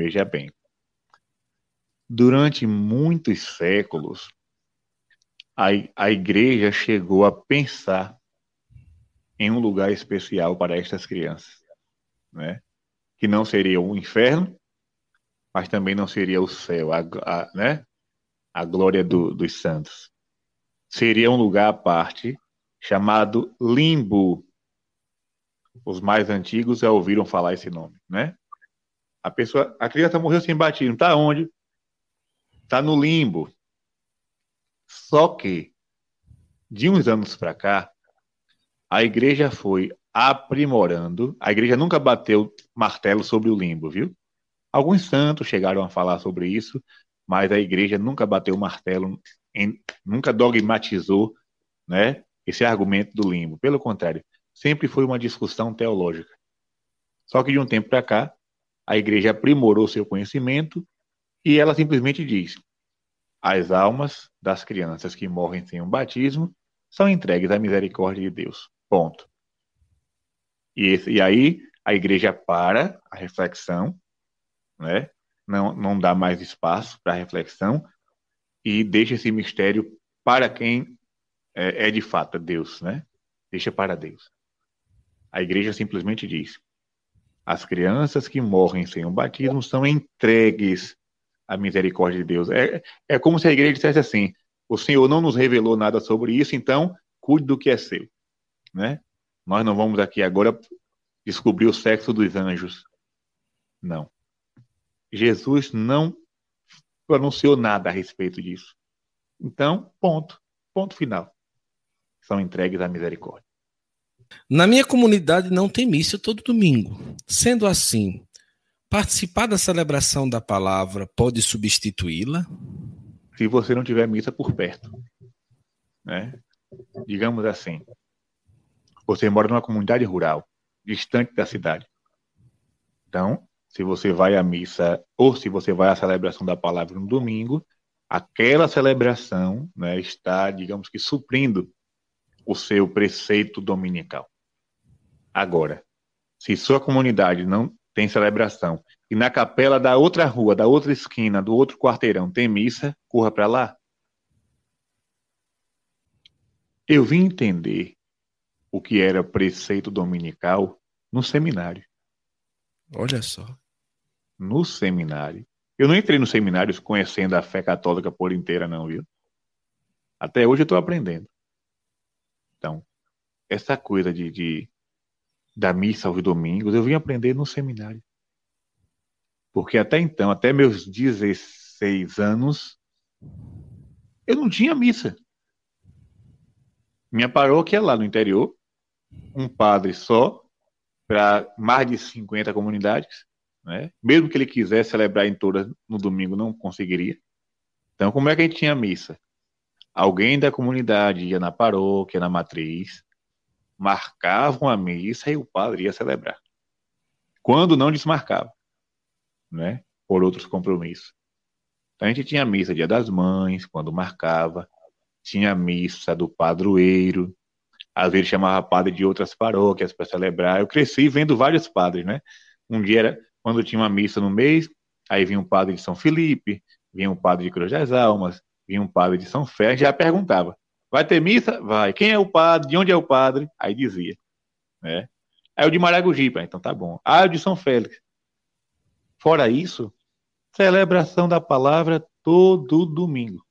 Veja bem. Durante muitos séculos, a, a igreja chegou a pensar em um lugar especial para estas crianças, né? Que não seria o inferno, mas também não seria o céu, a, a né? A glória do, dos santos. Seria um lugar à parte chamado limbo. Os mais antigos já ouviram falar esse nome, né? A pessoa, a criança morreu sem batismo, tá onde? Tá no limbo. Só que de uns anos para cá, a igreja foi aprimorando. A igreja nunca bateu martelo sobre o limbo, viu? Alguns santos chegaram a falar sobre isso, mas a igreja nunca bateu martelo, em, nunca dogmatizou, né, esse argumento do limbo. Pelo contrário, sempre foi uma discussão teológica. Só que de um tempo para cá, a igreja aprimorou seu conhecimento e ela simplesmente diz: as almas das crianças que morrem sem um batismo são entregues à misericórdia de Deus. Ponto. E, esse, e aí a igreja para a reflexão, né? não, não dá mais espaço para reflexão e deixa esse mistério para quem é, é de fato Deus, né? Deixa para Deus. A igreja simplesmente diz: as crianças que morrem sem o batismo são entregues à misericórdia de Deus. É, é como se a igreja dissesse assim: o Senhor não nos revelou nada sobre isso, então cuide do que é seu. Né? Nós não vamos aqui agora descobrir o sexo dos anjos. Não. Jesus não pronunciou nada a respeito disso. Então, ponto. Ponto final. São entregues à misericórdia. Na minha comunidade não tem missa todo domingo. Sendo assim, participar da celebração da palavra pode substituí-la? Se você não tiver missa por perto. Né? Digamos assim, você mora numa comunidade rural, distante da cidade. Então, se você vai à missa ou se você vai à celebração da palavra no domingo, aquela celebração né, está, digamos que, suprindo o seu preceito dominical. Agora, se sua comunidade não tem celebração e na capela da outra rua, da outra esquina, do outro quarteirão tem missa, corra para lá. Eu vim entender o que era preceito dominical no seminário. Olha só. No seminário. Eu não entrei no seminário conhecendo a fé católica por inteira, não, viu? Até hoje eu estou aprendendo. Então, essa coisa de, de, da missa aos domingos, eu vim aprender no seminário. Porque até então, até meus 16 anos, eu não tinha missa. Minha paróquia lá no interior, um padre só para mais de 50 comunidades, né? Mesmo que ele quisesse celebrar em todas no domingo, não conseguiria. Então, como é que a gente tinha missa? Alguém da comunidade ia na paróquia, na matriz, marcavam a missa e o padre ia celebrar. Quando não desmarcava, né? Por outros compromissos. Então, a gente tinha missa dia das mães, quando marcava, tinha missa do padroeiro, às vezes chamava padre de outras paróquias para celebrar. Eu cresci vendo vários padres, né? Um dia era quando tinha uma missa no mês, aí vinha um padre de São Felipe, vinha um padre de Cruz das Almas, vinha um padre de São Fé, já perguntava: vai ter missa? Vai. Quem é o padre? De onde é o padre? Aí dizia, né? Aí o de Maragogipe, então tá bom. Ah, o de São Félix. Fora isso, celebração da palavra todo domingo.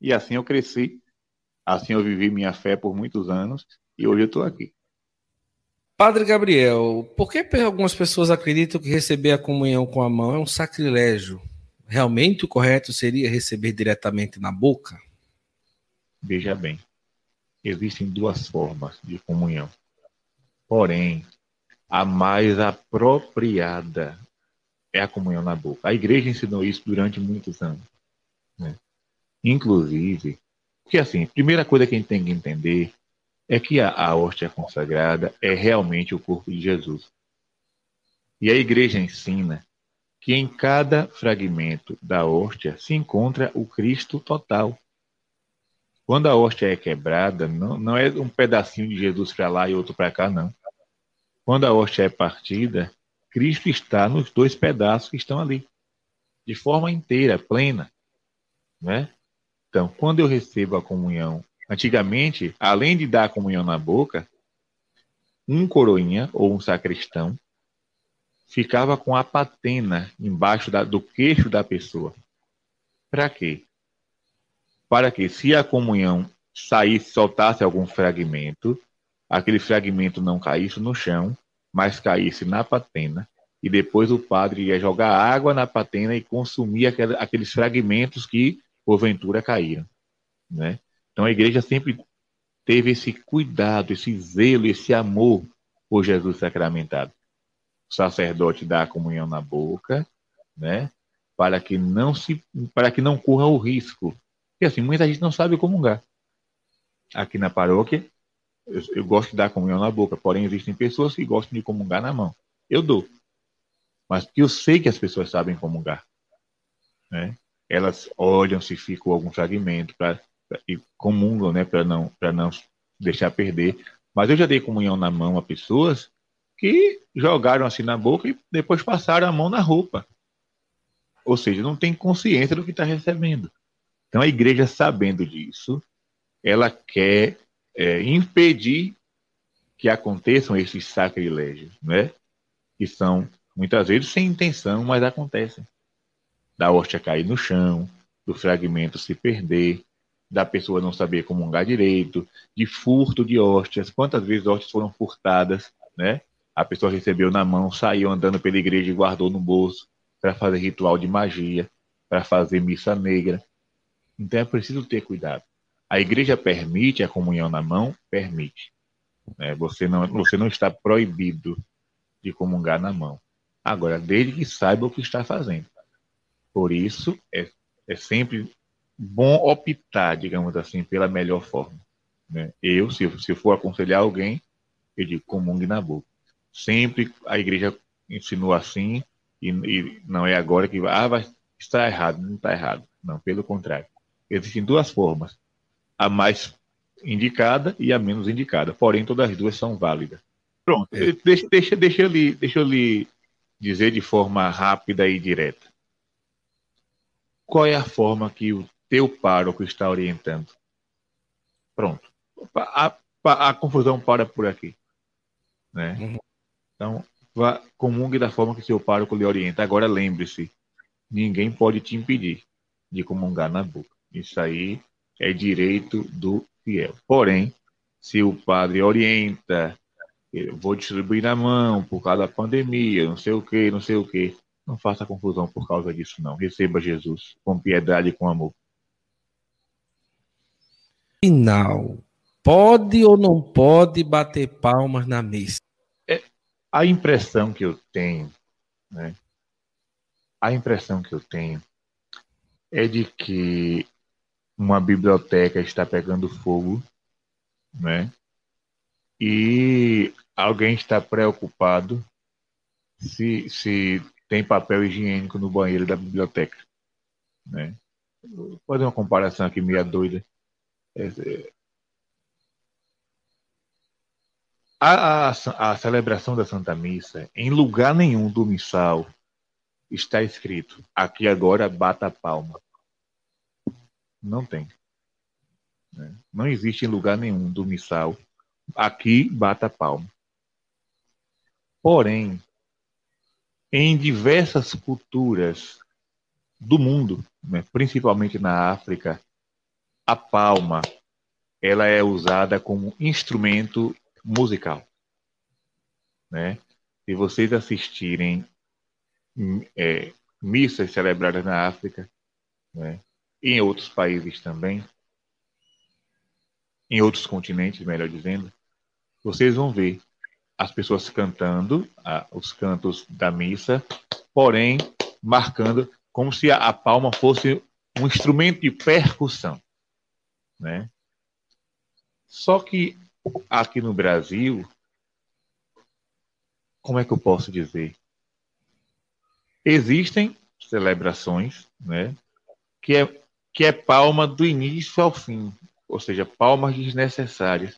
E assim eu cresci Assim eu vivi minha fé por muitos anos e hoje eu estou aqui. Padre Gabriel, por que algumas pessoas acreditam que receber a comunhão com a mão é um sacrilégio? Realmente o correto seria receber diretamente na boca? Veja bem, existem duas formas de comunhão. Porém, a mais apropriada é a comunhão na boca. A igreja ensinou isso durante muitos anos. Né? Inclusive, porque, assim, primeira coisa que a gente tem que entender é que a, a hóstia consagrada é realmente o corpo de Jesus. E a igreja ensina que em cada fragmento da hóstia se encontra o Cristo total. Quando a hóstia é quebrada, não, não é um pedacinho de Jesus para lá e outro para cá, não. Quando a hóstia é partida, Cristo está nos dois pedaços que estão ali, de forma inteira, plena, né? Então, quando eu recebo a comunhão, antigamente, além de dar a comunhão na boca, um coroinha ou um sacristão ficava com a patena embaixo da, do queixo da pessoa. Para quê? Para que, se a comunhão saísse, soltasse algum fragmento, aquele fragmento não caísse no chão, mas caísse na patena, e depois o padre ia jogar água na patena e consumir aqueles fragmentos que, porventura, caíram. Né? Então a igreja sempre teve esse cuidado, esse zelo, esse amor por Jesus sacramentado o sacerdote dá a comunhão na boca, né? Para que não se, para que não corra o risco. Porque assim, muita gente não sabe comungar. Aqui na paróquia, eu, eu gosto de dar comunhão na boca, porém existem pessoas que gostam de comungar na mão. Eu dou. Mas porque eu sei que as pessoas sabem comungar. Né? Elas olham se ficou algum fragmento pra, e comungam, né, para não, não deixar perder. Mas eu já dei comunhão na mão a pessoas que jogaram assim na boca e depois passaram a mão na roupa. Ou seja, não tem consciência do que está recebendo. Então a igreja, sabendo disso, ela quer é, impedir que aconteçam esses sacrilégios, né? Que são muitas vezes sem intenção, mas acontecem. Da hóstia cair no chão, do fragmento se perder, da pessoa não saber comungar direito, de furto de hóstias. Quantas vezes hóstias foram furtadas, né? A pessoa recebeu na mão, saiu andando pela igreja e guardou no bolso para fazer ritual de magia, para fazer missa negra. Então é preciso ter cuidado. A igreja permite a comunhão na mão? Permite. É, você, não, você não está proibido de comungar na mão. Agora, desde que saiba o que está fazendo. Por isso, é, é sempre bom optar, digamos assim, pela melhor forma. Né? Eu, se, se for aconselhar alguém, eu digo comungue na boca. Sempre a igreja ensinou assim, e, e não é agora que ah, vai estar errado. Não está errado. Não, pelo contrário. Existem duas formas: a mais indicada e a menos indicada. Porém, todas as duas são válidas. Pronto, é. deixa, deixa, deixa, eu lhe, deixa eu lhe dizer de forma rápida e direta. Qual é a forma que o teu pároco está orientando? Pronto. A, a, a confusão para por aqui. Né? Uhum. Então, vá, comungue da forma que seu pároco lhe orienta. Agora, lembre-se, ninguém pode te impedir de comungar na boca. Isso aí é direito do fiel. Porém, se o padre orienta, vou distribuir na mão por causa da pandemia, não sei o que, não sei o que, não faça confusão por causa disso, não. Receba Jesus com piedade e com amor. Final. Pode ou não pode bater palmas na missa? A impressão que eu tenho, né? A impressão que eu tenho é de que uma biblioteca está pegando fogo, né? E alguém está preocupado se, se tem papel higiênico no banheiro da biblioteca, né? Vou fazer uma comparação aqui meia doida. É, A, a, a, celebração da Santa Missa, em lugar nenhum do missal, está escrito: aqui agora bata a palma. Não tem. Né? Não existe em lugar nenhum do missal: aqui bata a palma. Porém, em diversas culturas do mundo, né, principalmente na África, a palma ela é usada como instrumento musical. Né? Se vocês assistirem é, missas celebradas na África, né? em outros países também, em outros continentes, melhor dizendo, vocês vão ver as pessoas cantando ah, os cantos da missa, porém marcando como se a, a palma fosse um instrumento de percussão, né? Só que aqui no Brasil, como é que eu posso dizer? Existem celebrações, né, que é que é palma do início ao fim, ou seja, palmas desnecessárias.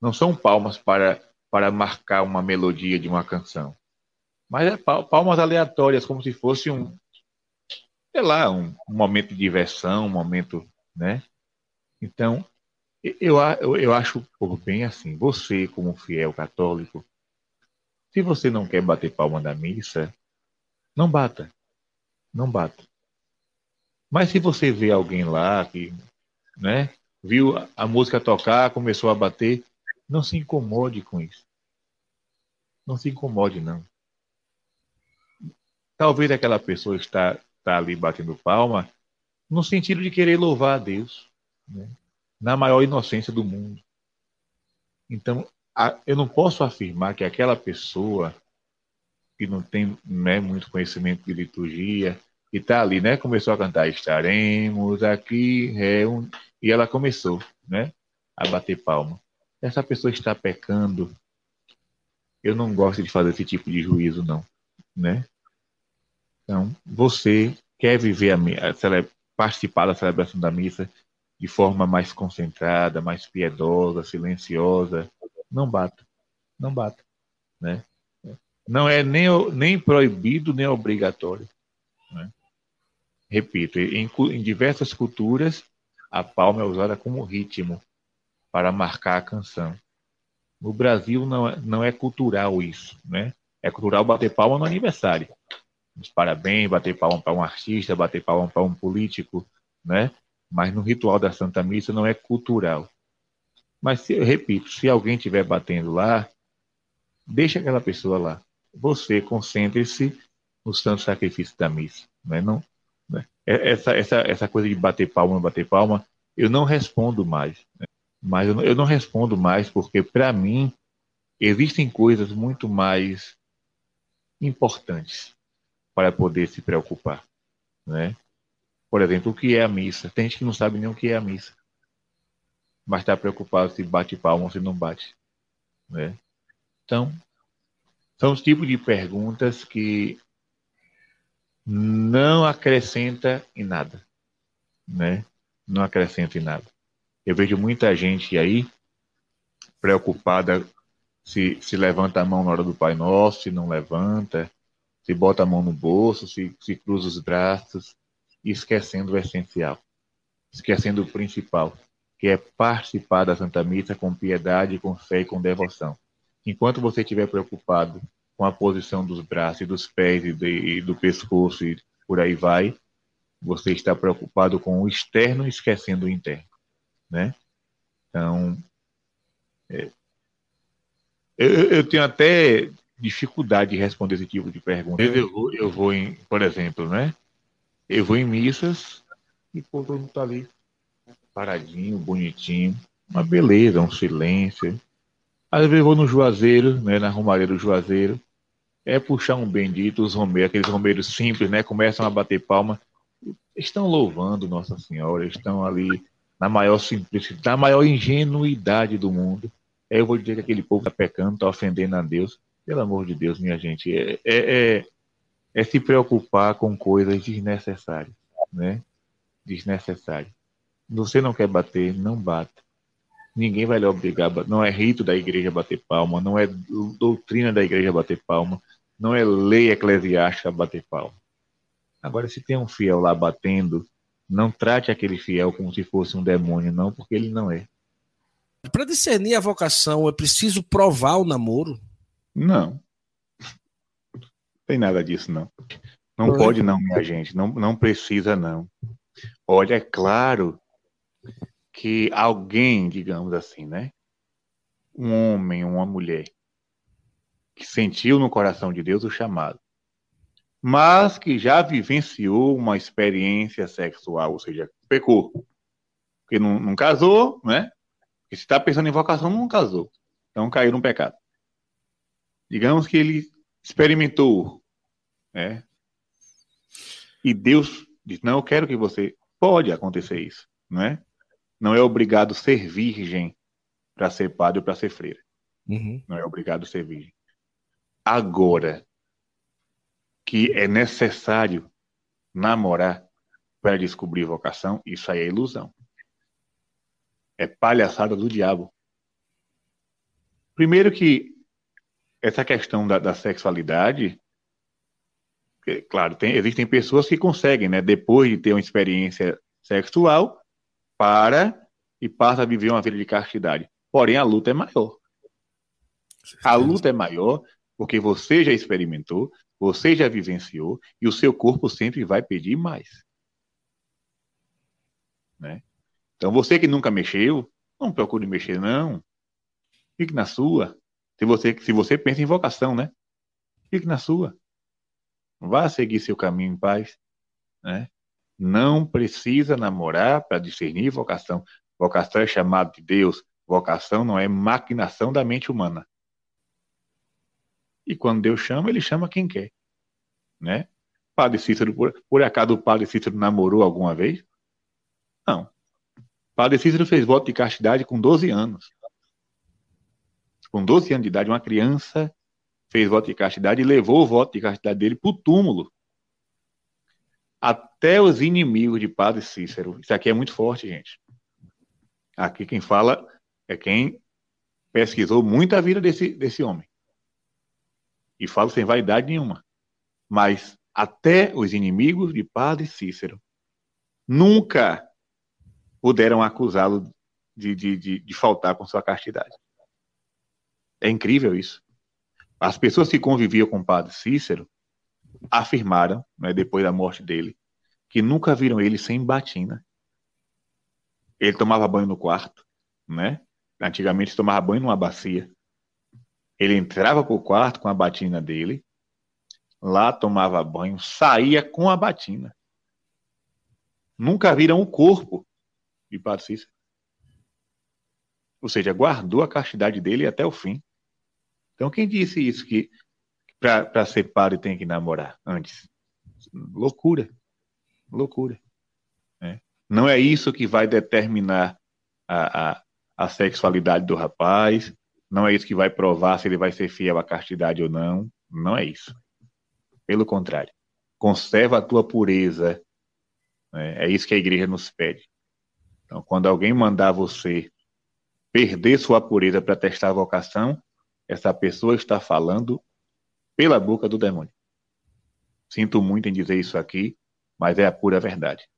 Não são palmas para para marcar uma melodia de uma canção. Mas é palmas aleatórias, como se fosse um, sei lá, um, um momento de diversão, um momento, né? Então, eu, eu, eu acho bem assim, você como fiel católico, se você não quer bater palma na missa, não bata. Não bata. Mas se você vê alguém lá que, né, viu a música tocar, começou a bater, não se incomode com isso. Não se incomode, não. Talvez aquela pessoa está, está ali batendo palma no sentido de querer louvar a Deus, né? Na maior inocência do mundo. Então, eu não posso afirmar que aquela pessoa que não tem né, muito conhecimento de liturgia, e tá ali, né? Começou a cantar Estaremos aqui, reun... e ela começou, né? A bater palma. Essa pessoa está pecando. Eu não gosto de fazer esse tipo de juízo, não, né? Então, você quer viver a, a participar da celebração da missa de forma mais concentrada, mais piedosa, silenciosa, não bata, não bata, né? Não é nem, nem proibido nem obrigatório. Né? Repito, em, em diversas culturas, a palma é usada como ritmo para marcar a canção. No Brasil não é, não é cultural isso, né? É cultural bater palma no aniversário. Os parabéns, bater palma para um artista, bater palma para um político, né? Mas no ritual da Santa Missa não é cultural. Mas, se, eu repito, se alguém estiver batendo lá, deixa aquela pessoa lá. Você concentre-se no santo sacrifício da missa. Né? Não, né? É, essa, essa, essa coisa de bater palma, bater palma, eu não respondo mais. Né? Mas eu não, eu não respondo mais porque, para mim, existem coisas muito mais importantes para poder se preocupar. Né? Por exemplo, o que é a missa? Tem gente que não sabe nem o que é a missa. Mas está preocupado se bate palma ou se não bate. Né? Então, são os tipos de perguntas que não acrescenta em nada, né? Não acrescenta em nada. Eu vejo muita gente aí preocupada se, se levanta a mão na hora do Pai Nosso, se não levanta, se bota a mão no bolso, se, se cruza os braços, esquecendo o essencial, esquecendo o principal, que é participar da Santa Missa com piedade, com fé e com devoção. Enquanto você estiver preocupado com a posição dos braços e dos pés e, de, e do pescoço e por aí vai, você está preocupado com o externo esquecendo o interno, né? Então, é, eu, eu, tenho até dificuldade de responder esse tipo de pergunta. Eu vou, eu vou em, por exemplo, né? Eu vou em missas e todo mundo está ali paradinho, bonitinho, uma beleza, um silêncio. Às vezes eu vou no Juazeiro, né, na Romaria do Juazeiro, é puxar um bendito, os romeiros, aqueles romeiros simples, né, começam a bater palma, estão louvando Nossa Senhora, estão ali na maior simplicidade, na maior ingenuidade do mundo. Aí eu vou dizer que aquele povo está pecando, está ofendendo a Deus. Pelo amor de Deus, minha gente, é, é, é, é se preocupar com coisas desnecessárias, né? Desnecessárias. Você não quer bater, não bata. Ninguém vai lhe obrigar. Não é rito da igreja bater palma, não é doutrina da igreja bater palma, não é lei eclesiástica bater palma. Agora, se tem um fiel lá batendo, não trate aquele fiel como se fosse um demônio, não, porque ele não é. Para discernir a vocação, é preciso provar o namoro? Não. Não tem nada disso, não. Não pode, não, minha gente. Não, não precisa, não. Olha, é claro que alguém, digamos assim, né? Um homem, uma mulher, que sentiu no coração de Deus o chamado, mas que já vivenciou uma experiência sexual, ou seja, pecou. Porque não, não casou, né? Porque se está pensando em vocação, não casou. Então caiu no pecado. Digamos que ele experimentou, né? E Deus diz: Não, eu quero que você. Pode acontecer isso, não é? não é obrigado ser virgem para ser padre ou para ser freira. Uhum. Não é obrigado ser virgem. Agora que é necessário namorar para descobrir vocação, isso aí é ilusão. É palhaçada do diabo. Primeiro que essa questão da, da sexualidade claro, tem, existem pessoas que conseguem, né, depois de ter uma experiência sexual, para e passa a viver uma vida de castidade. Porém, a luta é maior. A luta é maior porque você já experimentou, você já vivenciou e o seu corpo sempre vai pedir mais. Né? Então, você que nunca mexeu, não procure mexer, não. Fique na sua. Se você, se você pensa em vocação, né? Fique na sua. Vá seguir seu caminho em paz. Né? Não precisa namorar para discernir vocação. Vocação é chamado de Deus. Vocação não é maquinação da mente humana. E quando Deus chama, ele chama quem quer. Né? Padre Cícero, por, por acaso o Padre Cícero namorou alguma vez? Não. Padre Cícero fez voto de castidade com 12 anos. Com 12 anos de idade, uma criança fez voto de castidade e levou o voto de castidade dele para o túmulo. Até os inimigos de Padre Cícero. Isso aqui é muito forte, gente. Aqui quem fala é quem pesquisou muito a vida desse, desse homem. E falo sem vaidade nenhuma. Mas até os inimigos de Padre Cícero nunca puderam acusá-lo de, de, de, de faltar com sua castidade. É incrível isso. As pessoas que conviviam com o padre Cícero afirmaram, né, depois da morte dele, que nunca viram ele sem batina. Ele tomava banho no quarto, né? Antigamente tomava banho numa bacia. Ele entrava para o quarto com a batina dele, lá tomava banho, saía com a batina. Nunca viram o corpo de Padre Cícero. Ou seja, guardou a castidade dele até o fim. Então, quem disse isso que para ser padre tem que namorar antes? Loucura. Loucura. É. Não é isso que vai determinar a, a, a sexualidade do rapaz. Não é isso que vai provar se ele vai ser fiel à castidade ou não. Não é isso. Pelo contrário. Conserva a tua pureza. É, é isso que a igreja nos pede. Então, quando alguém mandar você perder sua pureza para testar a vocação, essa pessoa está falando pela boca do demônio. Sinto muito em dizer isso aqui, mas é a pura verdade.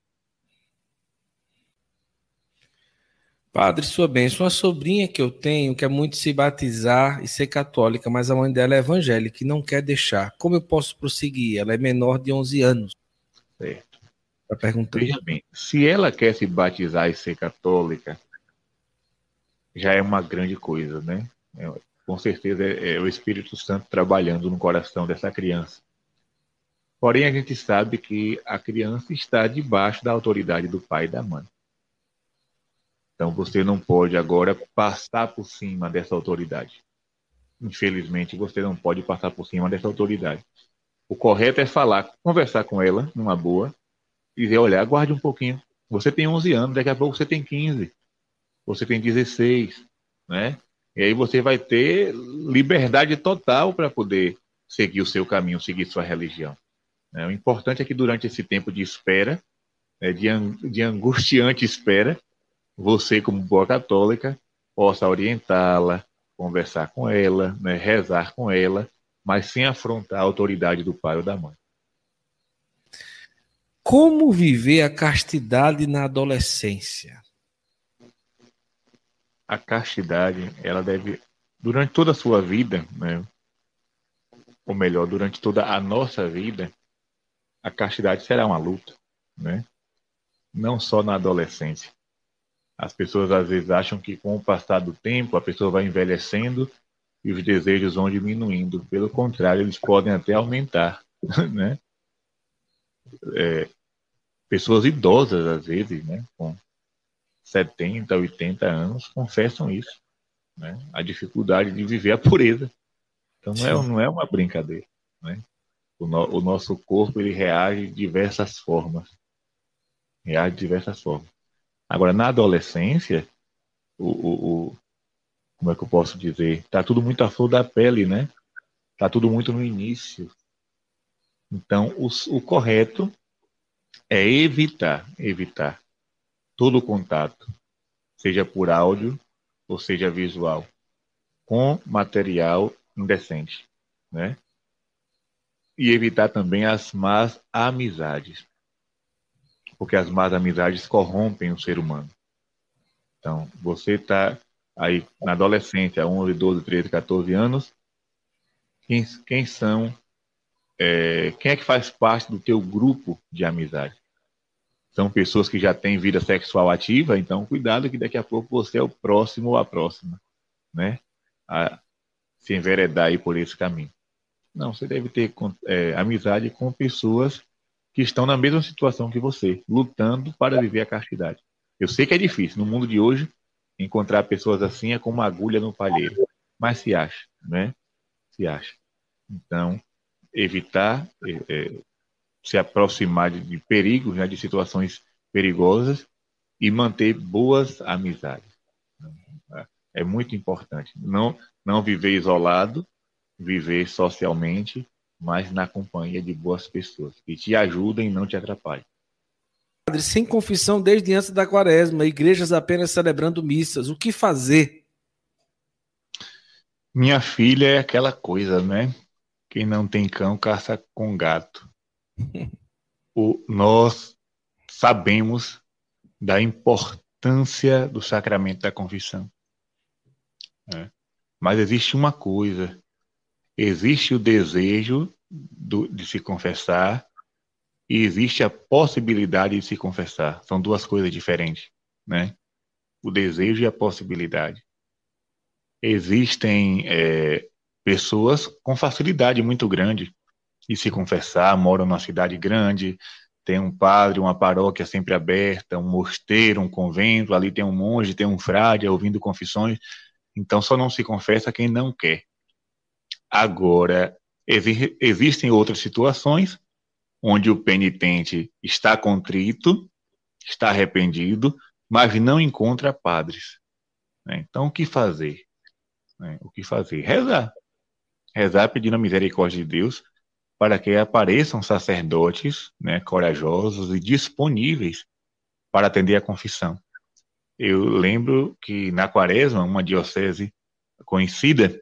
Padre, sua bênção, uma sobrinha que eu tenho quer muito se batizar e ser católica, mas a mãe dela é evangélica e não quer deixar. Como eu posso prosseguir? Ela é menor de 11 anos. Certo. Tá perguntando. Veja bem, se ela quer se batizar e ser católica, já é uma grande coisa, né? Com certeza é, é o Espírito Santo trabalhando no coração dessa criança. Porém, a gente sabe que a criança está debaixo da autoridade do pai e da mãe. Então, você não pode agora passar por cima dessa autoridade. Infelizmente, você não pode passar por cima dessa autoridade. O correto é falar, conversar com ela, numa boa, dizer, olha, aguarde um pouquinho. Você tem 11 anos, daqui a pouco você tem 15, você tem 16, né? E aí você vai ter liberdade total para poder seguir o seu caminho, seguir sua religião. Né? O importante é que durante esse tempo de espera, de, de angustiante espera, você, como boa católica, possa orientá-la, conversar com ela, né, rezar com ela, mas sem afrontar a autoridade do pai ou da mãe. Como viver a castidade na adolescência? A castidade, ela deve, durante toda a sua vida, né, ou melhor, durante toda a nossa vida, a castidade será uma luta, né? Não só na adolescência. As pessoas às vezes acham que com o passar do tempo a pessoa vai envelhecendo e os desejos vão diminuindo. Pelo contrário, eles podem até aumentar, né? É, pessoas idosas, às vezes, né, com 70, 80 anos, confessam isso. Né, a dificuldade de viver a pureza. Então não é, não é uma brincadeira. Né? O, no, o, nosso corpo ele reage de diversas formas. Reage de diversas formas. Agora, na adolescência, o, o, o como é que eu posso dizer? Está tudo muito à flor da pele, né? Está tudo muito no início. Então, o, o correto é evitar, evitar todo contato, seja por áudio ou seja visual, com material indecente, né? e evitar também as más amizades. Porque as más amizades corrompem o ser humano. Então, você está aí na adolescência, 11, 12, 13, 14 anos, quem, quem são, é, quem é que faz parte do teu grupo de amizade? São pessoas que já têm vida sexual ativa, então cuidado que daqui a pouco você é o próximo ou a próxima, né? A se enveredar aí por esse caminho. Não, você deve ter é, amizade com pessoas que estão na mesma situação que você, lutando para viver a castidade. Eu sei que é difícil, no mundo de hoje, encontrar pessoas assim é como uma agulha no palheiro, mas se acha, né? Se acha. Então, evitar é, é, se aproximar de, de perigos, né, de situações perigosas e manter boas amizades. É muito importante. Não, não viver isolado, viver socialmente, mas na companhia de boas pessoas que te ajudem e não te atrapalhem. Padre, sem confissão desde antes da quaresma, igrejas apenas celebrando missas, o que fazer? Minha filha é aquela coisa, né? Quem não tem cão caça com gato. O, nós sabemos da importância do sacramento da confissão. Né? Mas existe uma coisa: existe o desejo do, de se confessar e existe a possibilidade de se confessar. São duas coisas diferentes, né? O desejo e a possibilidade. Existem é, pessoas com facilidade muito grande de se confessar, moram numa cidade grande, tem um padre, uma paróquia sempre aberta, um mosteiro, um convento, ali tem um monge, tem um frade ouvindo confissões. Então só não se confessa quem não quer. Agora, exi existem outras situações onde o penitente está contrito, está arrependido, mas não encontra padres. Né? Então, o que fazer? Né? O que fazer? Rezar. Rezar pedindo a misericórdia de Deus para que apareçam sacerdotes né, corajosos e disponíveis para atender a confissão. Eu lembro que na Quaresma, uma diocese conhecida,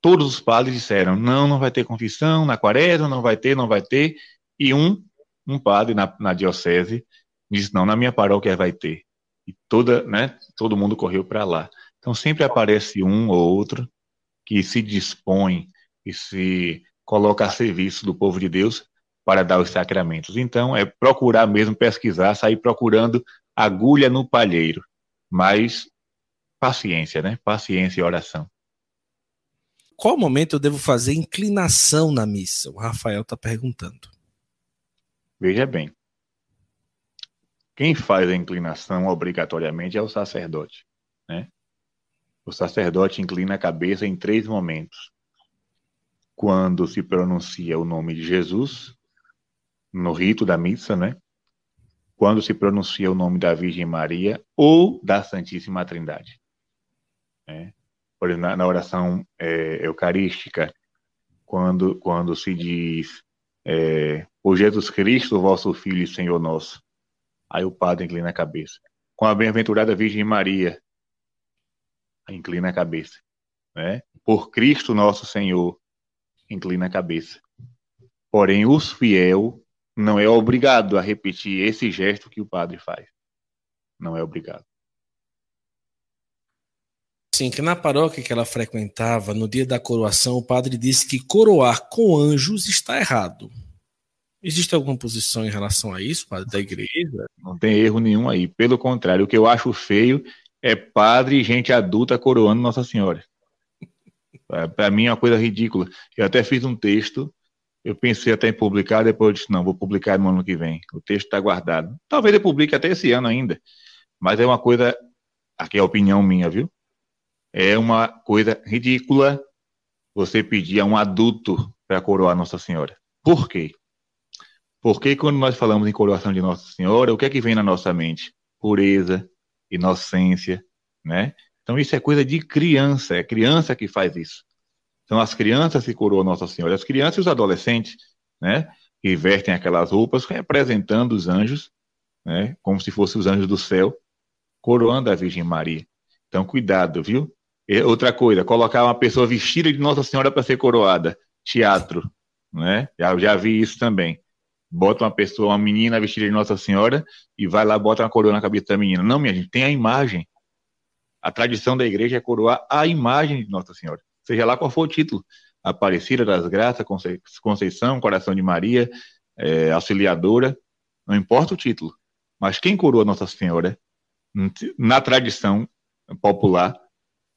todos os padres disseram: não, não vai ter confissão na Quaresma, não vai ter, não vai ter. E um, um padre na, na diocese disse: não, na minha paróquia vai ter. E toda, né, todo mundo correu para lá. Então sempre aparece um ou outro que se dispõe e se coloca a serviço do povo de Deus para dar os sacramentos. Então, é procurar mesmo pesquisar, sair procurando agulha no palheiro. Mas paciência, né? Paciência e oração. Qual momento eu devo fazer inclinação na missa? O Rafael está perguntando. Veja bem. Quem faz a inclinação obrigatoriamente é o sacerdote, né? O sacerdote inclina a cabeça em três momentos quando se pronuncia o nome de Jesus, no rito da missa, né? Quando se pronuncia o nome da Virgem Maria ou da Santíssima Trindade. Né? Por exemplo, na, oração é, eucarística, quando, quando se diz é, por Jesus Cristo, vosso Filho e Senhor nosso, aí o padre inclina a cabeça. Com a bem-aventurada Virgem Maria, inclina a cabeça. Né? Por Cristo nosso Senhor, inclina a cabeça. Porém, os fiel não é obrigado a repetir esse gesto que o padre faz. Não é obrigado. Sim, que na paróquia que ela frequentava, no dia da coroação, o padre disse que coroar com anjos está errado. Existe alguma posição em relação a isso, padre da igreja? Não tem erro nenhum aí. Pelo contrário, o que eu acho feio é padre e gente adulta coroando Nossa Senhora. É, Para mim é uma coisa ridícula. Eu até fiz um texto, eu pensei até em publicar, depois eu disse, não, vou publicar no ano que vem. O texto está guardado. Talvez eu publique até esse ano ainda. Mas é uma coisa, aqui é a opinião minha, viu? É uma coisa ridícula você pedir a um adulto para coroar Nossa Senhora. Por quê? Porque quando nós falamos em coroação de Nossa Senhora, o que é que vem na nossa mente? Pureza, inocência, né? Então isso é coisa de criança, é criança que faz isso. São as crianças que coroam Nossa Senhora, as crianças e os adolescentes, né? Que vestem aquelas roupas representando os anjos, né? Como se fossem os anjos do céu, coroando a Virgem Maria. Então cuidado, viu? E outra coisa, colocar uma pessoa vestida de Nossa Senhora para ser coroada, teatro, né? Já, já vi isso também. Bota uma pessoa, uma menina vestida de Nossa Senhora e vai lá bota uma coroa na cabeça da menina. Não, minha gente, tem a imagem. A tradição da igreja é coroar a imagem de Nossa Senhora, seja lá qual for o título. Aparecida das Graças, Conceição, Coração de Maria, é, Auxiliadora, não importa o título. Mas quem coroa Nossa Senhora, na tradição popular,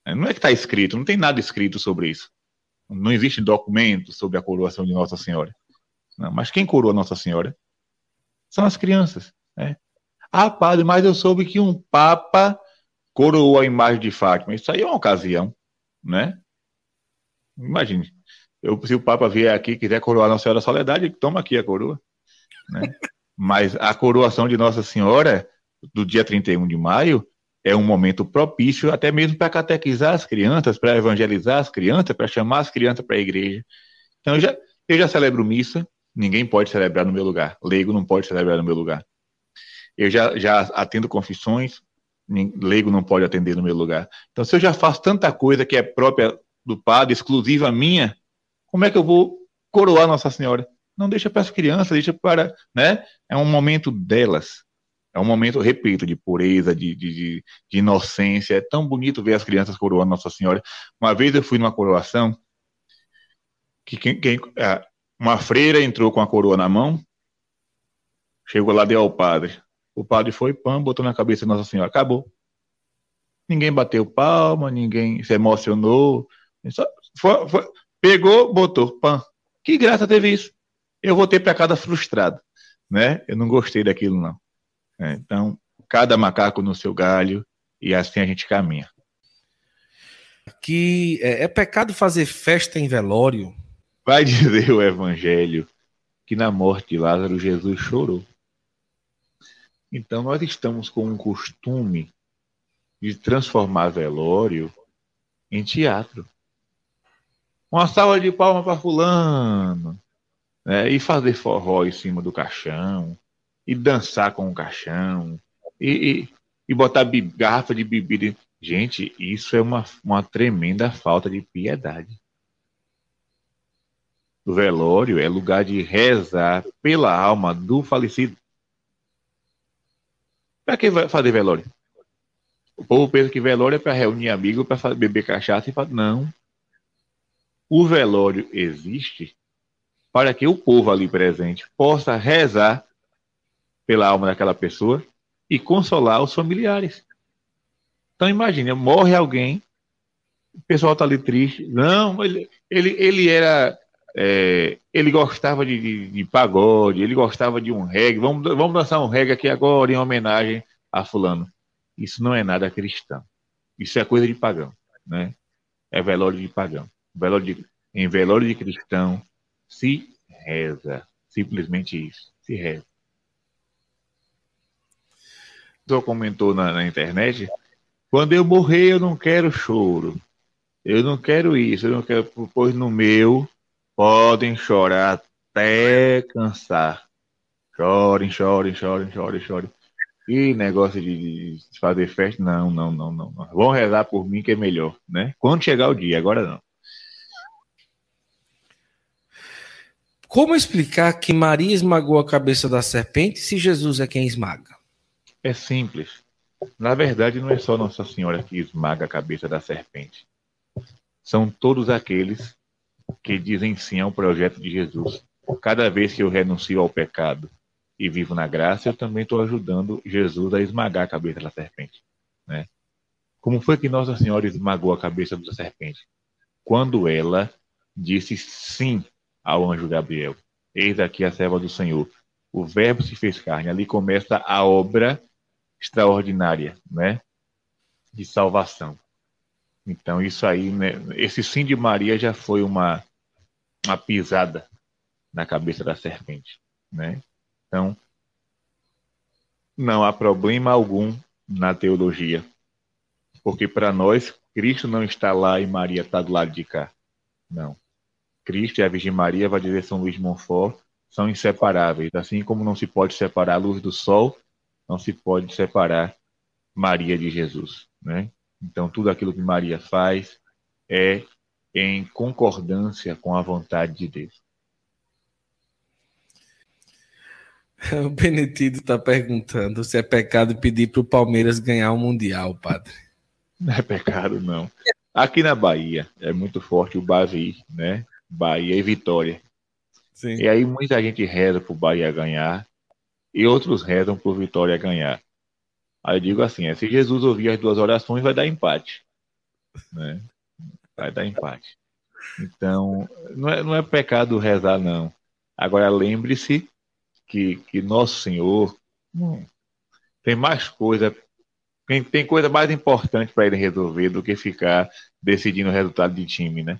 é, não é que está escrito, não tem nada escrito sobre isso. Não existe documento sobre a coroação de Nossa Senhora. Não, mas quem coroa Nossa Senhora são as crianças. Né? Ah, padre, mas eu soube que um papa coroou a imagem de Fátima. Isso aí é uma ocasião, né? Imagine. Eu, se o Papa vier aqui e quiser coroar Nossa Senhora da Soledade, toma aqui a coroa. Né? Mas a coroação de Nossa Senhora, do dia 31 de maio, é um momento propício até mesmo para catequizar as crianças, para evangelizar as crianças, para chamar as crianças para a igreja. Então, eu já, eu já celebro missa, ninguém pode celebrar no meu lugar. Leigo não pode celebrar no meu lugar. Eu já, já atendo confissões, leigo não pode atender no meu lugar. Então, se eu já faço tanta coisa que é própria do padre, exclusiva minha, como é que eu vou coroar Nossa Senhora? Não deixa para as crianças, deixa para, né? É um momento delas. É um momento, repito, de pureza, de, de, de, inocência. É tão bonito ver as crianças coroando Nossa Senhora. Uma vez eu fui numa coroação que quem, quem, uma freira entrou com a coroa na mão, chegou lá, deu ao padre. O padre foi, pão, botou na cabeça de Nossa Senhora. Acabou. Ninguém bateu palma, ninguém se emocionou. Só, foi, foi, pegou, botou, pão. Que graça teve isso. Eu voltei para casa frustrado. Né? Eu não gostei daquilo, não. É, então, cada macaco no seu galho, e assim a gente caminha. Que é, é pecado fazer festa em velório? Vai dizer o evangelho que na morte de Lázaro Jesus chorou. Então nós estamos com um costume de transformar velório em teatro. Uma salva de palmas para fulano, né? e fazer forró em cima do caixão, e dançar com o caixão, e, e, e botar garrafa de bebida. Gente, isso é uma, uma tremenda falta de piedade. O velório é lugar de rezar pela alma do falecido. Para que fazer velório? O povo pensa que velório é para reunir amigos, para beber cachaça e fala, não. O velório existe para que o povo ali presente possa rezar pela alma daquela pessoa e consolar os familiares. Então imagine, morre alguém, o pessoal está ali triste. Não, ele, ele, ele era. É, ele gostava de, de, de, pagode, ele gostava de um reggae. Vamos, vamos dançar um reggae aqui agora em homenagem a fulano. Isso não é nada cristão. Isso é coisa de pagão, né? É velório de pagão. Velório de, em velório de cristão se reza. Simplesmente isso. Se reza pessoa comentou na, na, internet, quando eu morrer eu não quero choro. Eu não quero isso, eu não quero, pois no meu podem chorar até cansar. Chorem, chorem, chorem, chorem, chorem. E negócio de, de fazer festa, não, não, não, não, não. Vão rezar por mim que é melhor, né? Quando chegar o dia, agora não. Como explicar que Maria esmagou a cabeça da serpente se Jesus é quem esmaga? É simples. Na verdade, não é só Nossa Senhora que esmaga a cabeça da serpente. São todos aqueles que dizem sim ao projeto de Jesus. Cada vez que eu renuncio ao pecado e vivo na graça, eu também estou ajudando Jesus a esmagar a cabeça da serpente. Né? Como foi que Nossa Senhora esmagou a cabeça da serpente? Quando ela disse sim ao anjo Gabriel: Eis aqui a serva do Senhor. O Verbo se fez carne. Ali começa a obra extraordinária, né? De salvação. Então, isso aí, né? Esse sim de Maria já foi uma, uma pisada na cabeça da serpente, né? Então, não há problema algum na teologia, porque para nós, Cristo não está lá e Maria está do lado de cá. Não. Cristo e a Virgem Maria, vai dizer São Luís Montfort, são inseparáveis. Assim como não se pode separar a luz do sol, não se pode separar Maria de Jesus, né? Então, tudo aquilo que Maria faz é em concordância com a vontade de Deus. O Benedito está perguntando se é pecado pedir para o Palmeiras ganhar o Mundial, padre. Não é pecado, não. Aqui na Bahia é muito forte o Bavi, né? Bahia e Vitória. Sim. E aí muita gente reza para o Bahia ganhar e outros rezam para o Vitória ganhar. Aí eu digo assim, é, se Jesus ouvir as duas orações, vai dar empate. Né? Vai dar empate. Então, não é, não é pecado rezar, não. Agora, lembre-se que, que Nosso Senhor hum, tem mais coisa, tem, tem coisa mais importante para ele resolver do que ficar decidindo o resultado de time, né?